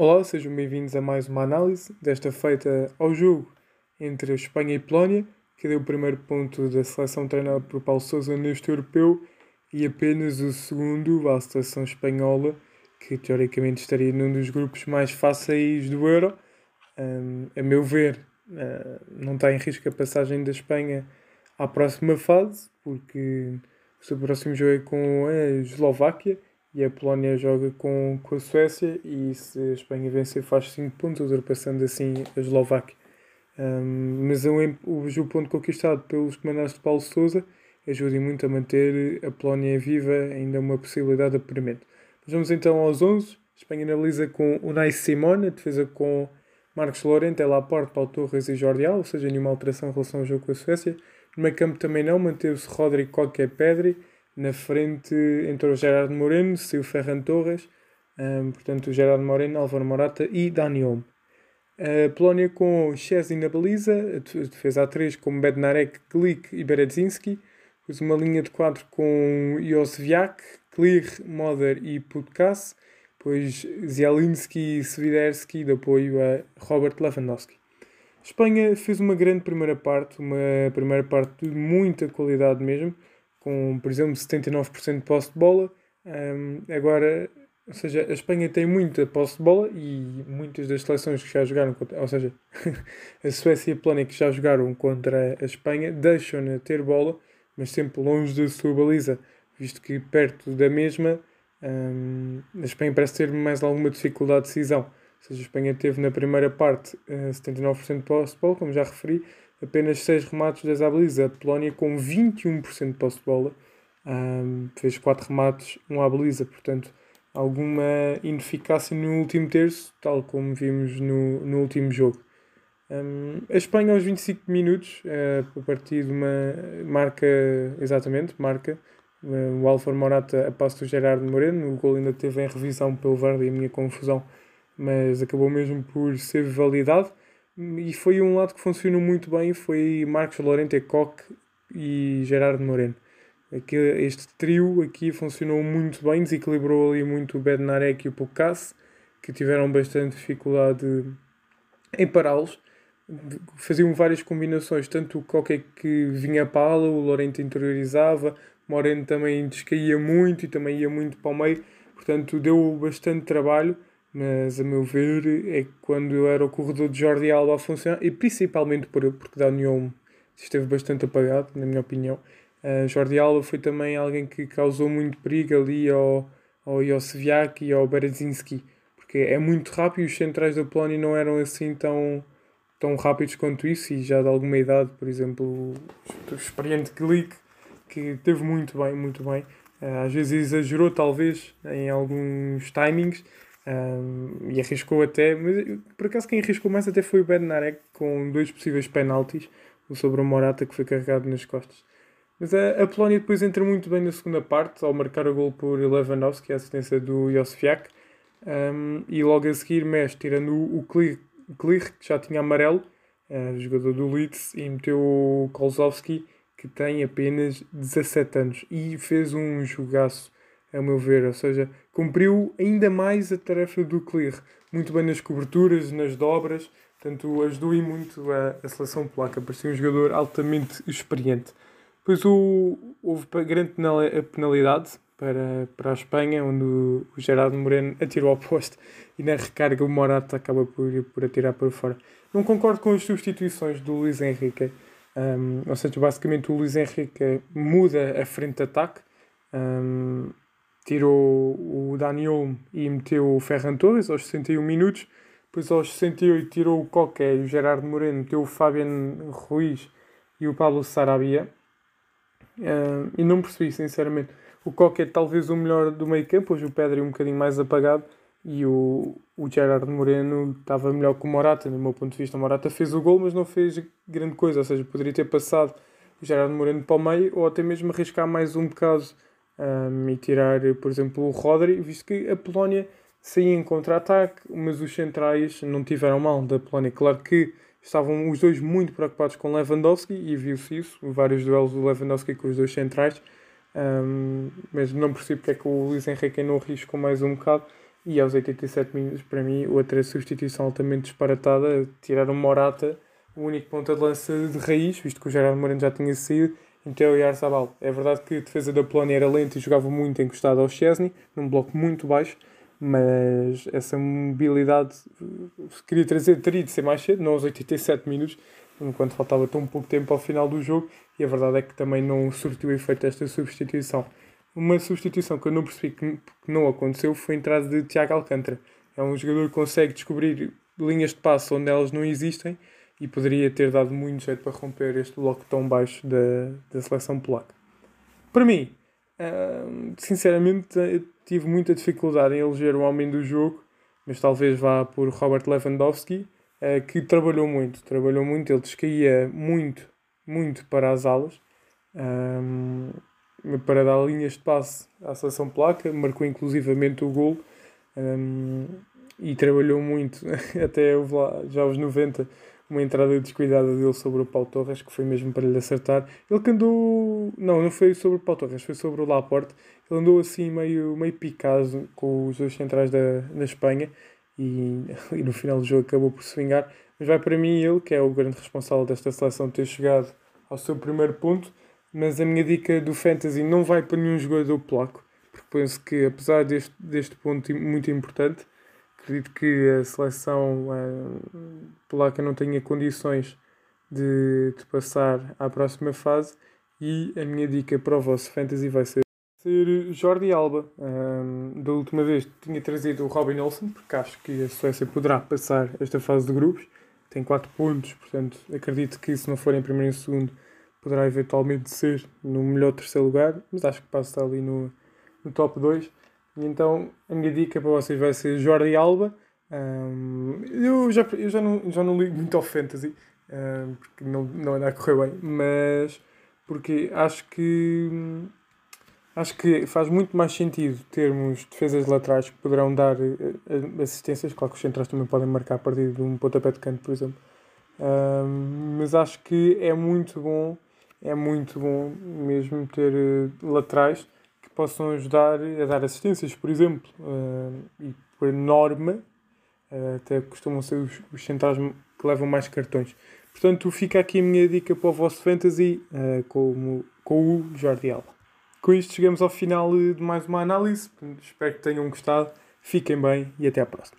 Olá, sejam bem-vindos a mais uma análise, desta feita ao jogo entre Espanha e Polónia, que deu o primeiro ponto da seleção treinada por Paulo Sousa neste europeu e apenas o segundo à seleção espanhola, que teoricamente estaria num dos grupos mais fáceis do Euro. Um, a meu ver, uh, não está em risco a passagem da Espanha à próxima fase, porque o seu próximo jogo é com a Eslováquia e a Polónia joga com, com a Suécia e se a Espanha vencer faz 5 pontos, ultrapassando assim a Eslováquia. Um, mas o, o, ponto conquistado pelos comandantes de Paulo Sousa ajuda muito a manter a Polónia viva, ainda uma possibilidade a apuramento. Vamos então aos 11. A Espanha analisa com Unai Simone, a defesa com Marcos Lorente, Laporte, Paulo Torres e Jordi Alba, ou seja, nenhuma alteração em relação ao jogo com a Suécia. No meio campo também não, manteve-se Rodrigo Coque Pedri, na frente entrou Gerardo Moreno, saiu Ferran Torres, um, portanto Gerardo Moreno, Álvaro Morata e Dani Olmo. A Polónia com Chesney na baliza, defesa a 3 com Bednarek, Glik e Beredzinski. Depois uma linha de 4 com Josviak, Klir, Moder e Putkas. Depois Zielinski e Swiderski de apoio a Robert Lewandowski. Espanha fez uma grande primeira parte, uma primeira parte de muita qualidade mesmo com, por exemplo, 79% de posse de bola. Um, agora, ou seja, a Espanha tem muita posse de bola e muitas das seleções que já jogaram, contra, ou seja, a Suécia e a Polónia que já jogaram contra a Espanha deixam-na ter bola, mas sempre longe da sua baliza, visto que perto da mesma um, a Espanha parece ter mais alguma dificuldade de decisão. Ou seja, a Espanha teve na primeira parte uh, 79% de posse de bola, como já referi, apenas 6 remates da baliza. A Polónia com 21% de posse de bola um, fez 4 remates, 1 à baliza, portanto alguma ineficácia no último terço, tal como vimos no, no último jogo. Um, a Espanha aos 25 minutos, uh, a partir de uma marca, exatamente, marca, uh, o Alfa Morata a passo do Gerardo Moreno, o gol ainda teve em revisão pelo Verde e a minha confusão, mas acabou mesmo por ser validado e foi um lado que funcionou muito bem, foi Marcos Lorente, Coque e Gerardo Moreno. Aqui, este trio aqui funcionou muito bem, desequilibrou ali muito o Bednarek e o Pucas, que tiveram bastante dificuldade em pará-los. Faziam várias combinações, tanto o Coque que vinha para a ala, o Lorente interiorizava, Moreno também descaía muito e também ia muito para o meio, portanto deu bastante trabalho mas a meu ver é quando era o corredor de Jordi Alba a funcionar, e principalmente por, porque Dani Olmo esteve bastante apagado, na minha opinião. Uh, Jordi Alba foi também alguém que causou muito perigo ali ao, ao Josviak e ao Berezinski, porque é muito rápido e os centrais da Polónia não eram assim tão, tão rápidos quanto isso, e já de alguma idade, por exemplo, o experiente Glick, que teve muito bem, muito bem. Uh, às vezes exagerou, talvez, em alguns timings, um, e arriscou até, mas por acaso quem arriscou mais até foi o Bednarek com dois possíveis penaltis, o sobre o Morata que foi carregado nas costas. Mas a, a Polónia depois entra muito bem na segunda parte, ao marcar o gol por Lewandowski, a assistência do Josfiak, um, e logo a seguir mexe, tirando o, o Klir, que já tinha amarelo, uh, jogador do Leeds, e meteu o Kolzowski, que tem apenas 17 anos, e fez um jogaço a meu ver. Ou seja, cumpriu ainda mais a tarefa do Clear. Muito bem nas coberturas, nas dobras. Portanto, ajudou muito a, a seleção polaca. Parecia um jogador altamente experiente. Depois o, houve grande penalidade para, para a Espanha, onde o, o Gerardo Moreno atirou ao poste e na recarga o Morata acaba por, por atirar para fora. Não concordo com as substituições do Luís Henrique. Um, ou seja, basicamente o Luís Henrique muda a frente de ataque. Um, tirou o Daniel e meteu o Ferran Torres aos 61 minutos. Depois aos 68 tirou o Coque e o Gerardo Moreno, meteu o Fabian Ruiz e o Pablo Sarabia. Uh, e não percebi, sinceramente. O Coque é talvez o melhor do meio campo, hoje o Pedro é um bocadinho mais apagado e o, o Gerardo Moreno estava melhor que o Morata, no meu ponto de vista. O Morata fez o gol, mas não fez grande coisa, ou seja, poderia ter passado o Gerardo Moreno para o meio ou até mesmo arriscar mais um bocado um, e tirar, por exemplo, o Rodri, visto que a Polónia saía em contra-ataque, mas os centrais não tiveram mal da Polónia. Claro que estavam os dois muito preocupados com Lewandowski e viu-se isso, vários duelos do Lewandowski com os dois centrais, um, mas não percebo porque é que o Luís Henrique não arriscou mais um bocado E aos 87 minutos, para mim, outra substituição altamente disparatada, tirar o Morata, o único ponta de lança de raiz, visto que o Gerardo Moreno já tinha saído, então o Yarzabal. É verdade que a defesa da Polónia era lenta e jogava muito encostado ao Chesney, num bloco muito baixo, mas essa mobilidade queria trazer, teria de ser mais cedo, não aos 87 minutos, enquanto faltava tão pouco tempo ao final do jogo, e a verdade é que também não surtiu efeito esta substituição. Uma substituição que eu não percebi que, não aconteceu foi a entrada de Tiago Alcântara. É um jogador que consegue descobrir linhas de passo onde elas não existem e poderia ter dado muito jeito para romper este bloco tão baixo da, da seleção polaca. Para mim, sinceramente, tive muita dificuldade em eleger o homem do jogo, mas talvez vá por Robert Lewandowski, uh, que trabalhou muito, trabalhou muito, ele descaía muito, muito para as alas, para dar linhas de passe à seleção polaca, marcou inclusivamente o gol e trabalhou muito, até lá, já aos 90, uma entrada descuidada dele sobre o Paulo Torres, que foi mesmo para lhe acertar. Ele que andou. Não, não foi sobre o Paulo Torres, foi sobre o Laporte. Ele andou assim meio, meio picado com os dois centrais da, da Espanha e, e no final do jogo acabou por se vingar. Mas vai para mim ele, que é o grande responsável desta seleção, ter chegado ao seu primeiro ponto. Mas a minha dica do Fantasy não vai para nenhum jogador polaco, porque penso que apesar deste, deste ponto muito importante acredito que a seleção uh, polaca não tenha condições de, de, passar à próxima fase e a minha dica para o vosso fantasy vai ser, ser Jordi Alba. Um, da última vez tinha trazido o Robin Olsen, porque acho que a Suécia poderá passar esta fase de grupos. Tem 4 pontos, portanto acredito que se não for em primeiro e segundo poderá eventualmente ser no melhor terceiro lugar, mas acho que passa ali no, no top 2. E então a minha dica para vocês vai ser Jordi Alba. Um, eu já, eu já, não, já não ligo muito ao fantasy, um, porque não, não anda a correr bem, mas porque acho que acho que faz muito mais sentido termos defesas laterais que poderão dar uh, assistências, claro que os centrais também podem marcar a partir de um pontapé de canto, por exemplo. Um, mas acho que é muito bom, é muito bom mesmo ter uh, laterais possam ajudar a dar assistências, por exemplo, uh, e por norma, uh, até costumam ser os, os centrais que levam mais cartões. Portanto, fica aqui a minha dica para o vosso fantasy uh, com, com o Jordi Alba. Com isto chegamos ao final de mais uma análise. Espero que tenham gostado. Fiquem bem e até à próxima.